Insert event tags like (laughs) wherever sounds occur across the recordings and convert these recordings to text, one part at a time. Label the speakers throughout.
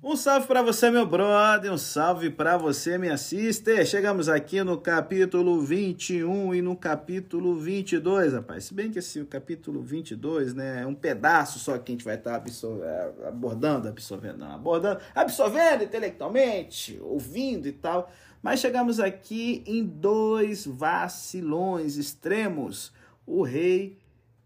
Speaker 1: Um salve para você, meu brother, um salve para você, minha sister. Chegamos aqui no capítulo 21 e no capítulo 22, rapaz. Se bem que esse capítulo 22, né, é um pedaço só que a gente vai estar tá é, abordando, absorvendo, não, abordando, absorvendo intelectualmente, ouvindo e tal. Mas chegamos aqui em dois vacilões extremos: o rei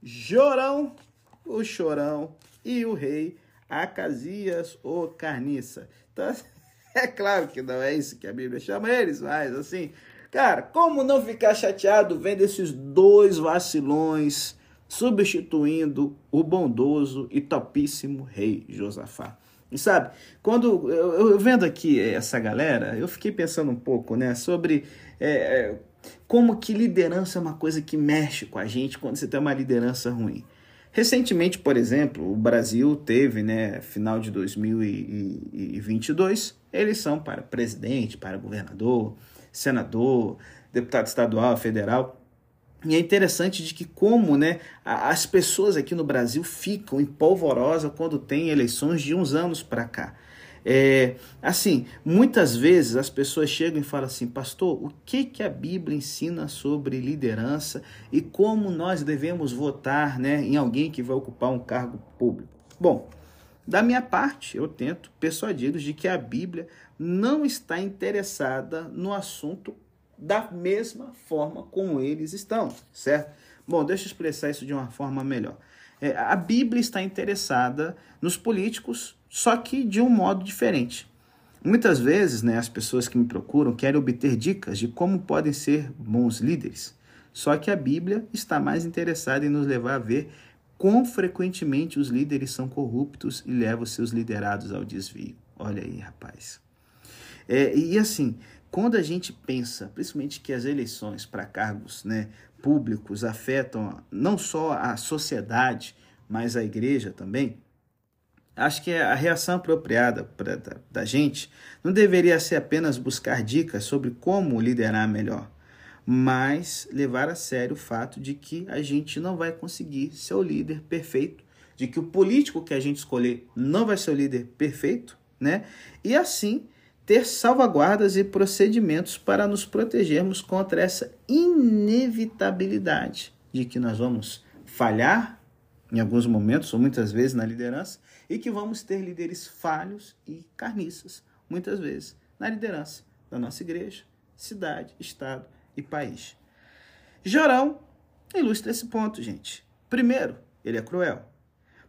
Speaker 1: Jorão, o Chorão e o rei Acasias ou Carniça. Então, (laughs) é claro que não é isso que a Bíblia chama eles, mas assim, cara, como não ficar chateado vendo esses dois vacilões substituindo o bondoso e topíssimo rei Josafá? E sabe, quando eu, eu, vendo aqui essa galera, eu fiquei pensando um pouco, né, sobre é, é, como que liderança é uma coisa que mexe com a gente quando você tem uma liderança ruim. Recentemente, por exemplo, o Brasil teve, né, final de 2022, eleição para presidente, para governador, senador, deputado estadual, federal. E é interessante de que como né, as pessoas aqui no Brasil ficam em polvorosa quando tem eleições de uns anos para cá. É, assim, muitas vezes as pessoas chegam e falam assim, pastor, o que, que a Bíblia ensina sobre liderança e como nós devemos votar né, em alguém que vai ocupar um cargo público? Bom, da minha parte, eu tento persuadi-los de que a Bíblia não está interessada no assunto da mesma forma como eles estão, certo? Bom, deixa eu expressar isso de uma forma melhor. É, a Bíblia está interessada nos políticos só que de um modo diferente. Muitas vezes, né, as pessoas que me procuram querem obter dicas de como podem ser bons líderes. Só que a Bíblia está mais interessada em nos levar a ver quão frequentemente os líderes são corruptos e levam seus liderados ao desvio. Olha aí, rapaz. É, e assim, quando a gente pensa, principalmente que as eleições para cargos né, públicos afetam não só a sociedade, mas a igreja também, Acho que a reação apropriada pra, da, da gente não deveria ser apenas buscar dicas sobre como liderar melhor, mas levar a sério o fato de que a gente não vai conseguir ser o líder perfeito, de que o político que a gente escolher não vai ser o líder perfeito, né? E assim ter salvaguardas e procedimentos para nos protegermos contra essa inevitabilidade de que nós vamos falhar em alguns momentos ou muitas vezes na liderança e que vamos ter líderes falhos e carniças, muitas vezes, na liderança da nossa igreja, cidade, estado e país. Jorão ilustra esse ponto, gente. Primeiro, ele é cruel.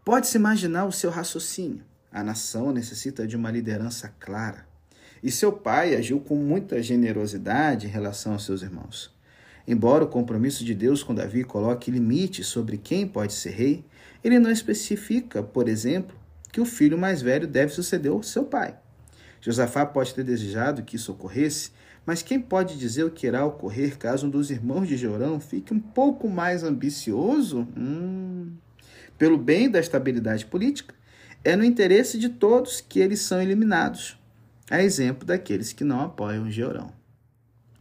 Speaker 1: Pode-se imaginar o seu raciocínio. A nação necessita de uma liderança clara. E seu pai agiu com muita generosidade em relação aos seus irmãos. Embora o compromisso de Deus com Davi coloque limites sobre quem pode ser rei, ele não especifica, por exemplo, que o filho mais velho deve suceder ao seu pai. Josafá pode ter desejado que isso ocorresse, mas quem pode dizer o que irá ocorrer caso um dos irmãos de Jorão fique um pouco mais ambicioso? Hum. Pelo bem da estabilidade política, é no interesse de todos que eles são eliminados, a exemplo daqueles que não apoiam Jorão.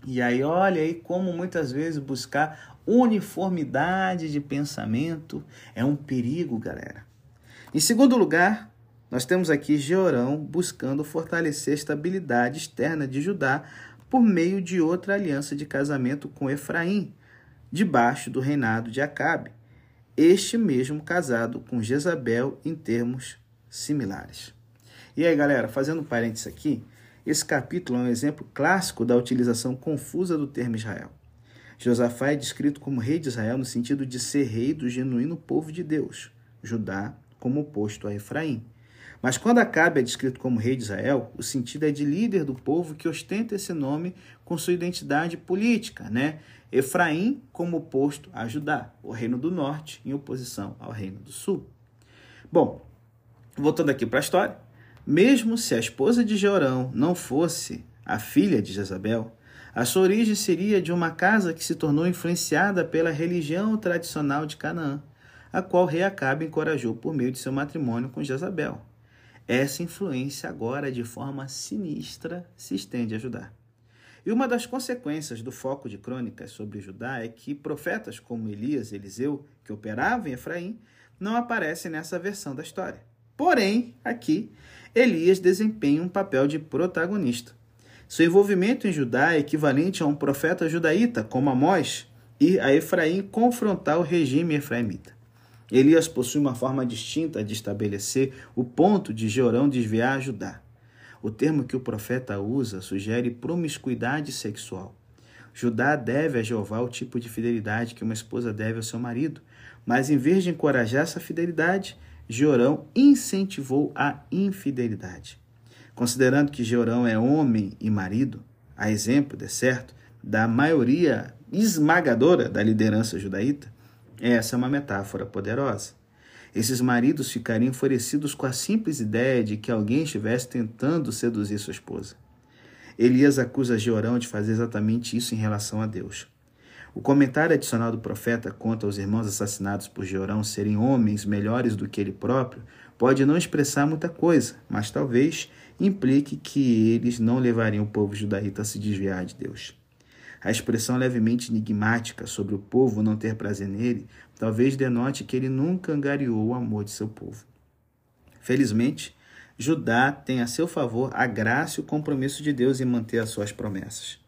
Speaker 1: E aí, olha aí como muitas vezes buscar uniformidade de pensamento é um perigo, galera. Em segundo lugar, nós temos aqui Jeorão buscando fortalecer a estabilidade externa de Judá por meio de outra aliança de casamento com Efraim, debaixo do reinado de Acabe, este mesmo casado com Jezabel em termos similares. E aí, galera, fazendo um parênteses aqui, esse capítulo é um exemplo clássico da utilização confusa do termo Israel. Josafá é descrito como rei de Israel no sentido de ser rei do genuíno povo de Deus. Judá como oposto a Efraim. Mas quando Acabe é descrito como rei de Israel, o sentido é de líder do povo que ostenta esse nome com sua identidade política, né? Efraim como oposto a Judá, o reino do norte em oposição ao reino do sul. Bom, voltando aqui para a história, mesmo se a esposa de Jeorão não fosse a filha de Jezabel, a sua origem seria de uma casa que se tornou influenciada pela religião tradicional de Canaã a qual rei Acabe encorajou por meio de seu matrimônio com Jezabel. Essa influência agora, de forma sinistra, se estende a Judá. E uma das consequências do foco de crônicas sobre Judá é que profetas como Elias e Eliseu, que operavam em Efraim, não aparecem nessa versão da história. Porém, aqui, Elias desempenha um papel de protagonista. Seu envolvimento em Judá é equivalente a um profeta judaíta, como Amós, e a Efraim confrontar o regime efraimita. Elias possui uma forma distinta de estabelecer o ponto de Jeorão desviar Judá. O termo que o profeta usa sugere promiscuidade sexual. Judá deve a Jeová o tipo de fidelidade que uma esposa deve ao seu marido, mas em vez de encorajar essa fidelidade, Jeorão incentivou a infidelidade. Considerando que Jeorão é homem e marido, a exemplo, de certo, da maioria esmagadora da liderança judaíta, essa é uma metáfora poderosa. Esses maridos ficariam enfurecidos com a simples ideia de que alguém estivesse tentando seduzir sua esposa. Elias acusa Jeorão de fazer exatamente isso em relação a Deus. O comentário adicional do profeta quanto aos irmãos assassinados por Jeorão serem homens melhores do que ele próprio pode não expressar muita coisa, mas talvez implique que eles não levariam o povo judaíta a se desviar de Deus. A expressão levemente enigmática sobre o povo não ter prazer nele talvez denote que ele nunca angariou o amor de seu povo. Felizmente, Judá tem a seu favor a graça e o compromisso de Deus em manter as suas promessas.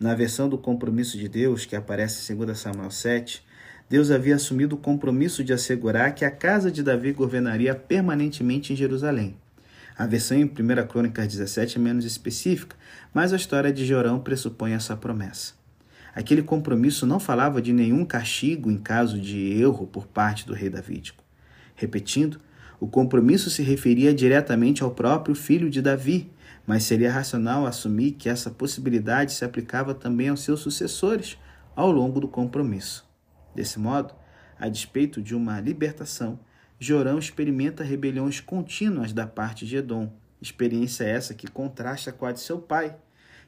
Speaker 1: Na versão do compromisso de Deus, que aparece em 2 Samuel 7, Deus havia assumido o compromisso de assegurar que a casa de Davi governaria permanentemente em Jerusalém. A versão em 1 Crônicas 17 é menos específica, mas a história de Jorão pressupõe essa promessa. Aquele compromisso não falava de nenhum castigo em caso de erro por parte do rei Davídico. Repetindo, o compromisso se referia diretamente ao próprio filho de Davi, mas seria racional assumir que essa possibilidade se aplicava também aos seus sucessores ao longo do compromisso. Desse modo, a despeito de uma libertação, Jorão experimenta rebeliões contínuas da parte de Edom, experiência essa que contrasta com a de seu pai.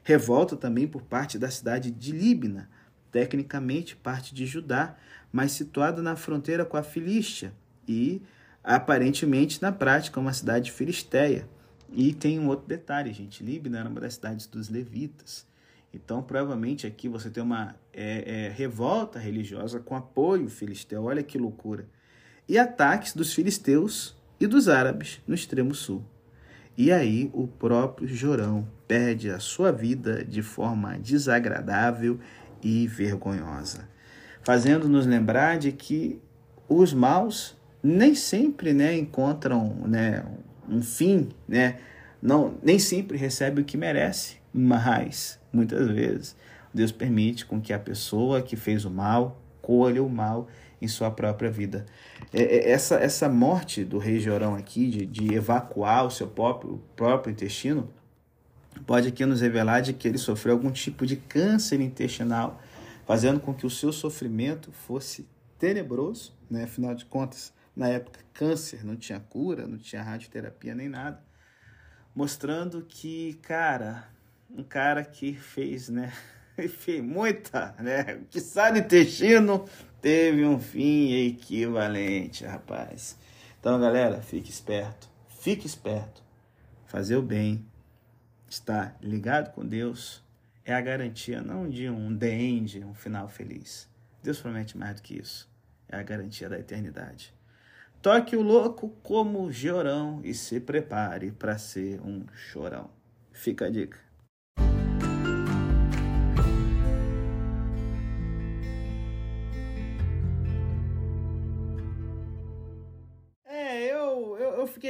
Speaker 1: Revolta também por parte da cidade de Líbina, tecnicamente parte de Judá, mas situada na fronteira com a Filístia e aparentemente na prática uma cidade filisteia. E tem um outro detalhe, gente: Líbina era uma das cidades dos levitas. Então, provavelmente aqui você tem uma é, é, revolta religiosa com apoio filisteu. Olha que loucura e ataques dos filisteus e dos árabes no extremo sul. E aí o próprio Jorão perde a sua vida de forma desagradável e vergonhosa, fazendo-nos lembrar de que os maus nem sempre né, encontram né, um fim, né, não, nem sempre recebe o que merece, mas muitas vezes Deus permite com que a pessoa que fez o mal colha o mal em sua própria vida. É, é, essa, essa morte do rei Jorão aqui, de, de evacuar o seu próprio, próprio intestino, pode aqui nos revelar de que ele sofreu algum tipo de câncer intestinal, fazendo com que o seu sofrimento fosse tenebroso, né? afinal de contas, na época, câncer não tinha cura, não tinha radioterapia nem nada, mostrando que, cara, um cara que fez, né, (laughs) fez muita, né, que sai do intestino, teve um fim equivalente, rapaz. Então, galera, fique esperto. Fique esperto. Fazer o bem, estar ligado com Deus, é a garantia não de um the end, um final feliz. Deus promete mais do que isso. É a garantia da eternidade. Toque o louco como Jorão e se prepare para ser um chorão. Fica a dica.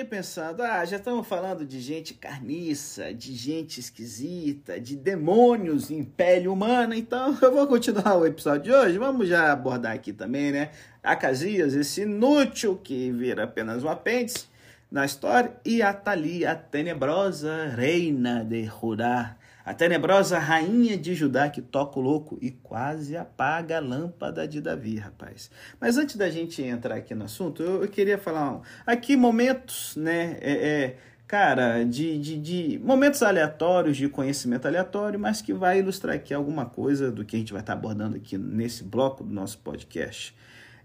Speaker 1: Fiquei pensando, ah, já estamos falando de gente carniça, de gente esquisita, de demônios em pele humana, então (laughs) eu vou continuar o episódio de hoje. Vamos já abordar aqui também, né? Acasias, esse inútil que vira apenas um apêndice na história, e a Thalia, a tenebrosa reina de Judá a tenebrosa rainha de Judá que toca o louco e quase apaga a lâmpada de Davi, rapaz. Mas antes da gente entrar aqui no assunto, eu, eu queria falar aqui momentos, né? É, é, cara, de, de, de, momentos aleatórios, de conhecimento aleatório, mas que vai ilustrar aqui alguma coisa do que a gente vai estar abordando aqui nesse bloco do nosso podcast.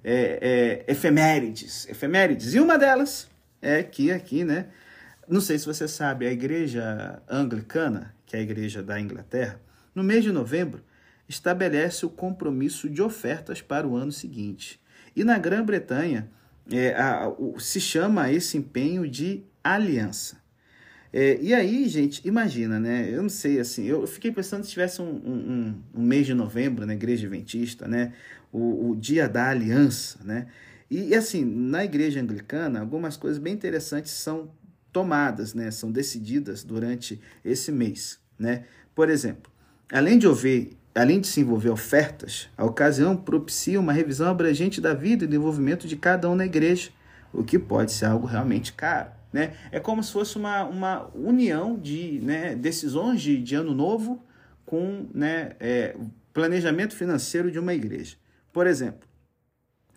Speaker 1: É, é, efemérides, efemérides. E uma delas é que aqui, né? Não sei se você sabe, a igreja anglicana, que é a igreja da Inglaterra, no mês de novembro, estabelece o compromisso de ofertas para o ano seguinte. E na Grã-Bretanha, é, se chama esse empenho de aliança. É, e aí, gente, imagina, né? Eu não sei, assim, eu fiquei pensando se tivesse um, um, um mês de novembro na Igreja Adventista, né? O, o Dia da Aliança, né? E, assim, na Igreja Anglicana, algumas coisas bem interessantes são tomadas, né? São decididas durante esse mês, né? Por exemplo, além de haver além de se envolver ofertas, a ocasião propicia uma revisão abrangente da vida e do envolvimento de cada um na igreja, o que pode ser algo realmente caro. Né? É como se fosse uma, uma união de né, decisões de, de ano novo com né, é, planejamento financeiro de uma igreja. Por exemplo,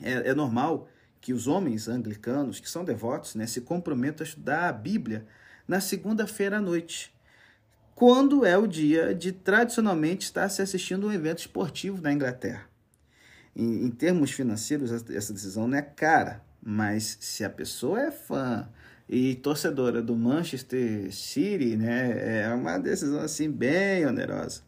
Speaker 1: é, é, normal que os homens anglicanos que são devotos né, se comprometam a estudar a Bíblia na segunda-feira à noite, quando é o dia de tradicionalmente estar se assistindo um evento esportivo na Inglaterra. Em, em termos financeiros, essa decisão não é cara, mas se a pessoa é fã e torcedora do Manchester City, né, é uma decisão assim bem onerosa.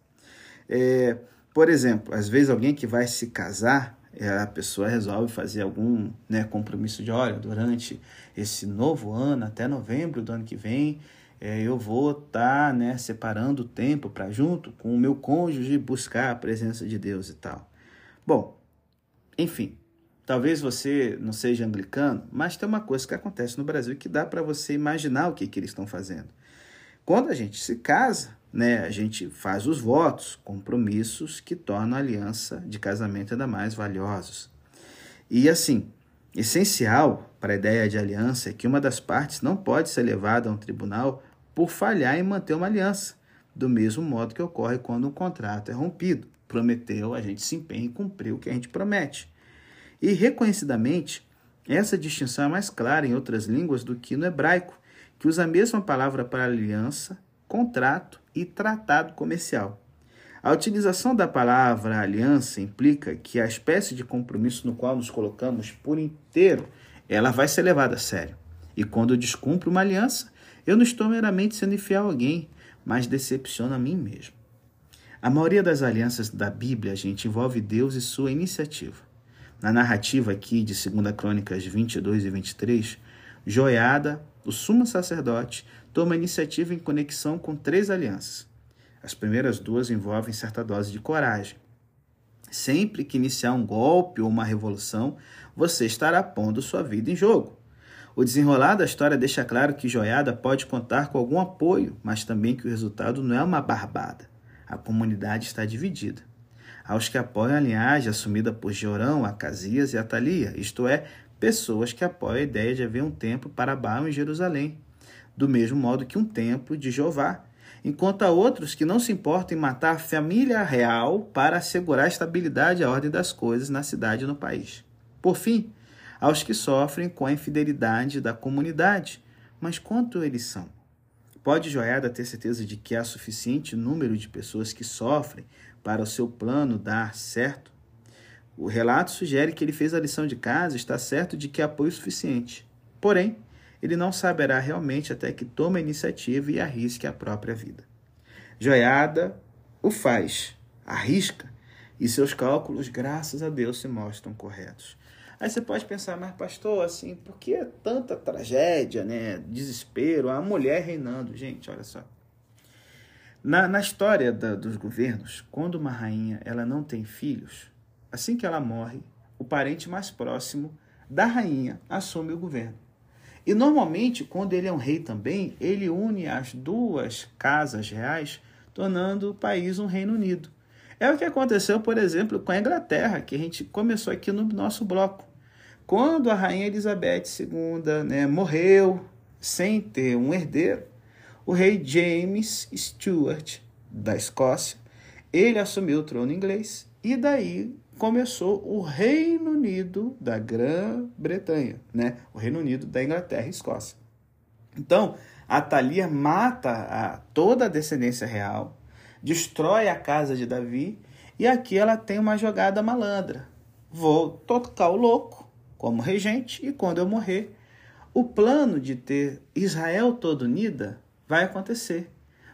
Speaker 1: É, por exemplo, às vezes alguém que vai se casar, a pessoa resolve fazer algum né, compromisso de olha, durante esse novo ano, até novembro do ano que vem, é, eu vou estar tá, né, separando o tempo para junto com o meu cônjuge buscar a presença de Deus e tal. Bom, enfim, Talvez você não seja anglicano, mas tem uma coisa que acontece no Brasil que dá para você imaginar o que, que eles estão fazendo. Quando a gente se casa, né, a gente faz os votos, compromissos que tornam a aliança de casamento ainda mais valiosos. E assim, essencial para a ideia de aliança é que uma das partes não pode ser levada a um tribunal por falhar em manter uma aliança, do mesmo modo que ocorre quando um contrato é rompido. Prometeu, a gente se empenha em cumprir o que a gente promete. E reconhecidamente, essa distinção é mais clara em outras línguas do que no hebraico, que usa a mesma palavra para aliança, contrato e tratado comercial. A utilização da palavra aliança implica que a espécie de compromisso no qual nos colocamos por inteiro, ela vai ser levada a sério. E quando eu descumpro uma aliança, eu não estou meramente sendo infiel a alguém, mas decepciono a mim mesmo. A maioria das alianças da Bíblia, gente, envolve Deus e sua iniciativa. Na narrativa aqui de 2 Crônicas 22 e 23, Joiada, o sumo sacerdote, toma iniciativa em conexão com três alianças. As primeiras duas envolvem certa dose de coragem. Sempre que iniciar um golpe ou uma revolução, você estará pondo sua vida em jogo. O desenrolar da história deixa claro que Joiada pode contar com algum apoio, mas também que o resultado não é uma barbada. A comunidade está dividida aos que apoiam a linhagem assumida por Jorão, Acasias e Atalia, isto é, pessoas que apoiam a ideia de haver um templo para Baal em Jerusalém, do mesmo modo que um templo de Jeová, enquanto há outros que não se importam em matar a família real para assegurar a estabilidade e a ordem das coisas na cidade e no país. Por fim, aos que sofrem com a infidelidade da comunidade. Mas quanto eles são? Pode Joiada ter certeza de que há suficiente número de pessoas que sofrem para o seu plano dar certo? O relato sugere que ele fez a lição de casa e está certo de que há apoio suficiente. Porém, ele não saberá realmente até que tome a iniciativa e arrisque a própria vida. Joiada o faz, arrisca, e seus cálculos, graças a Deus, se mostram corretos. Aí você pode pensar, mas pastor, assim, por que tanta tragédia, né? Desespero, a mulher reinando? Gente, olha só. Na, na história da, dos governos, quando uma rainha ela não tem filhos, assim que ela morre, o parente mais próximo da rainha assume o governo. E normalmente, quando ele é um rei também, ele une as duas casas reais, tornando o país um Reino Unido. É o que aconteceu, por exemplo, com a Inglaterra, que a gente começou aqui no nosso bloco. Quando a rainha Elizabeth II né, morreu sem ter um herdeiro, o rei James Stuart da Escócia, ele assumiu o trono inglês e daí começou o Reino Unido da Grã-Bretanha, né? O Reino Unido da Inglaterra e Escócia. Então, a Thalia mata a, toda a descendência real, destrói a casa de Davi e aqui ela tem uma jogada malandra. Vou tocar o louco como regente e quando eu morrer, o plano de ter Israel toda unida vai acontecer,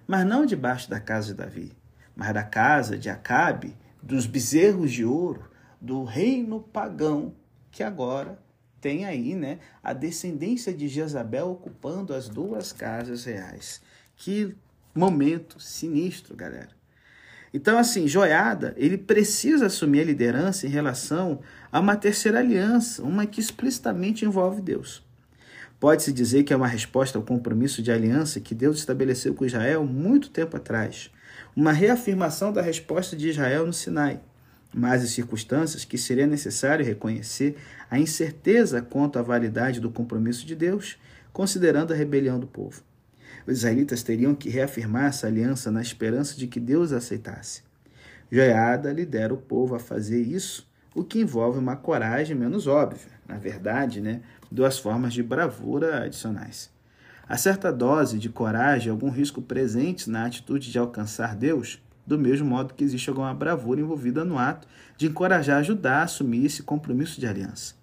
Speaker 1: mas não debaixo da casa de Davi, mas da casa de Acabe, dos bezerros de ouro, do reino pagão que agora tem aí, né, a descendência de Jezabel ocupando as duas casas reais. Que momento sinistro, galera. Então, assim, Joiada, ele precisa assumir a liderança em relação a uma terceira aliança, uma que explicitamente envolve Deus. Pode-se dizer que é uma resposta ao compromisso de aliança que Deus estabeleceu com Israel muito tempo atrás, uma reafirmação da resposta de Israel no Sinai, mas as circunstâncias que seria necessário reconhecer a incerteza quanto à validade do compromisso de Deus, considerando a rebelião do povo. Os israelitas teriam que reafirmar essa aliança na esperança de que Deus a aceitasse. Joiada lidera o povo a fazer isso, o que envolve uma coragem menos óbvia, na verdade, né, duas formas de bravura adicionais. Há certa dose de coragem algum risco presentes na atitude de alcançar Deus, do mesmo modo que existe alguma bravura envolvida no ato de encorajar Judá a assumir esse compromisso de aliança.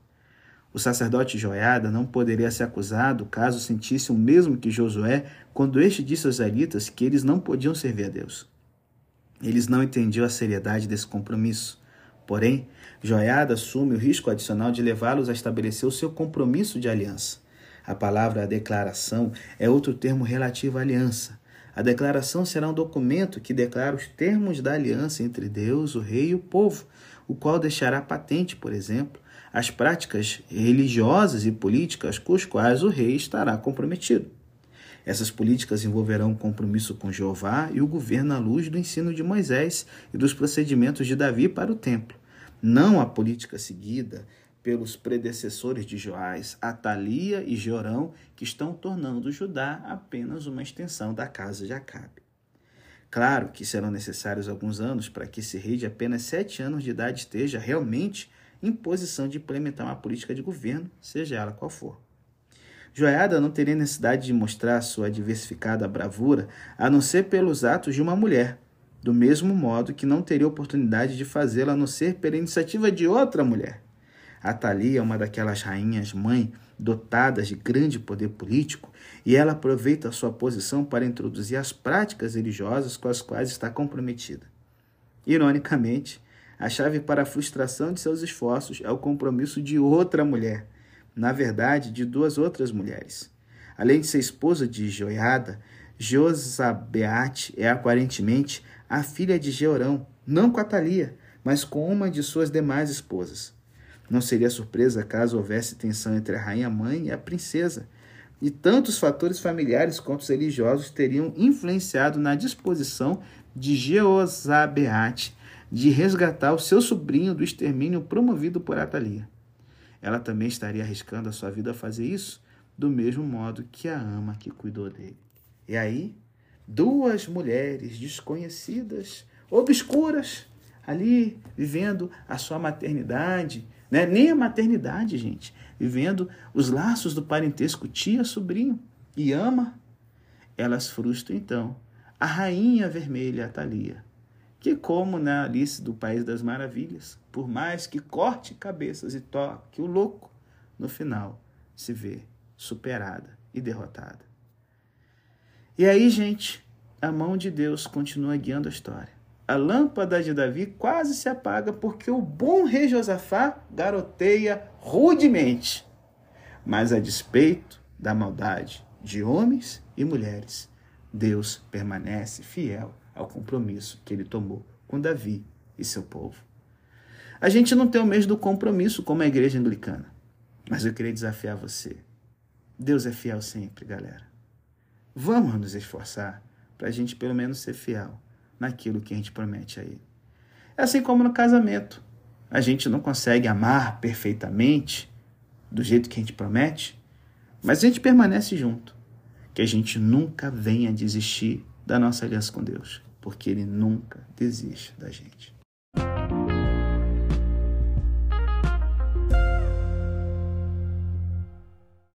Speaker 1: O sacerdote Joiada não poderia ser acusado caso sentisse o mesmo que Josué quando este disse aos israelitas que eles não podiam servir a Deus. Eles não entendiam a seriedade desse compromisso. Porém, Joiada assume o risco adicional de levá-los a estabelecer o seu compromisso de aliança. A palavra declaração é outro termo relativo à aliança. A declaração será um documento que declara os termos da aliança entre Deus, o rei e o povo, o qual deixará patente, por exemplo, as práticas religiosas e políticas com as quais o rei estará comprometido. Essas políticas envolverão o compromisso com Jeová e o governo à luz do ensino de Moisés e dos procedimentos de Davi para o templo, não a política seguida pelos predecessores de Joás, Atalia e Jorão, que estão tornando Judá apenas uma extensão da casa de Acabe. Claro que serão necessários alguns anos para que esse rei de apenas sete anos de idade esteja realmente em posição de implementar uma política de governo, seja ela qual for. Joiada não teria necessidade de mostrar sua diversificada bravura a não ser pelos atos de uma mulher, do mesmo modo que não teria oportunidade de fazê-la a não ser pela iniciativa de outra mulher. A Thalia é uma daquelas rainhas mãe dotadas de grande poder político e ela aproveita a sua posição para introduzir as práticas religiosas com as quais está comprometida. Ironicamente, a chave para a frustração de seus esforços é o compromisso de outra mulher, na verdade, de duas outras mulheres. Além de ser esposa de Joiada, Josabeate é aparentemente a filha de Georão, não com Atalia, mas com uma de suas demais esposas. Não seria surpresa caso houvesse tensão entre a rainha-mãe e a princesa, e tantos fatores familiares quanto os religiosos teriam influenciado na disposição de Jeozabeate de resgatar o seu sobrinho do extermínio promovido por Atalia. Ela também estaria arriscando a sua vida a fazer isso, do mesmo modo que a ama que cuidou dele. E aí, duas mulheres desconhecidas, obscuras, ali vivendo a sua maternidade, né? nem a maternidade, gente, vivendo os laços do parentesco tia-sobrinho e ama, elas frustram então a rainha vermelha Atalia que como na Alice do País das Maravilhas, por mais que corte cabeças e toque o louco, no final se vê superada e derrotada. E aí, gente, a mão de Deus continua guiando a história. A lâmpada de Davi quase se apaga porque o bom rei Josafá garoteia rudemente. Mas a despeito da maldade de homens e mulheres, Deus permanece fiel ao compromisso que ele tomou com Davi e seu povo. A gente não tem o mesmo compromisso como a igreja anglicana, mas eu queria desafiar você. Deus é fiel sempre, galera. Vamos nos esforçar para a gente pelo menos ser fiel naquilo que a gente promete a Ele. É assim como no casamento. A gente não consegue amar perfeitamente do jeito que a gente promete, mas a gente permanece junto. Que a gente nunca venha desistir da nossa aliança com Deus porque ele nunca desiste da gente.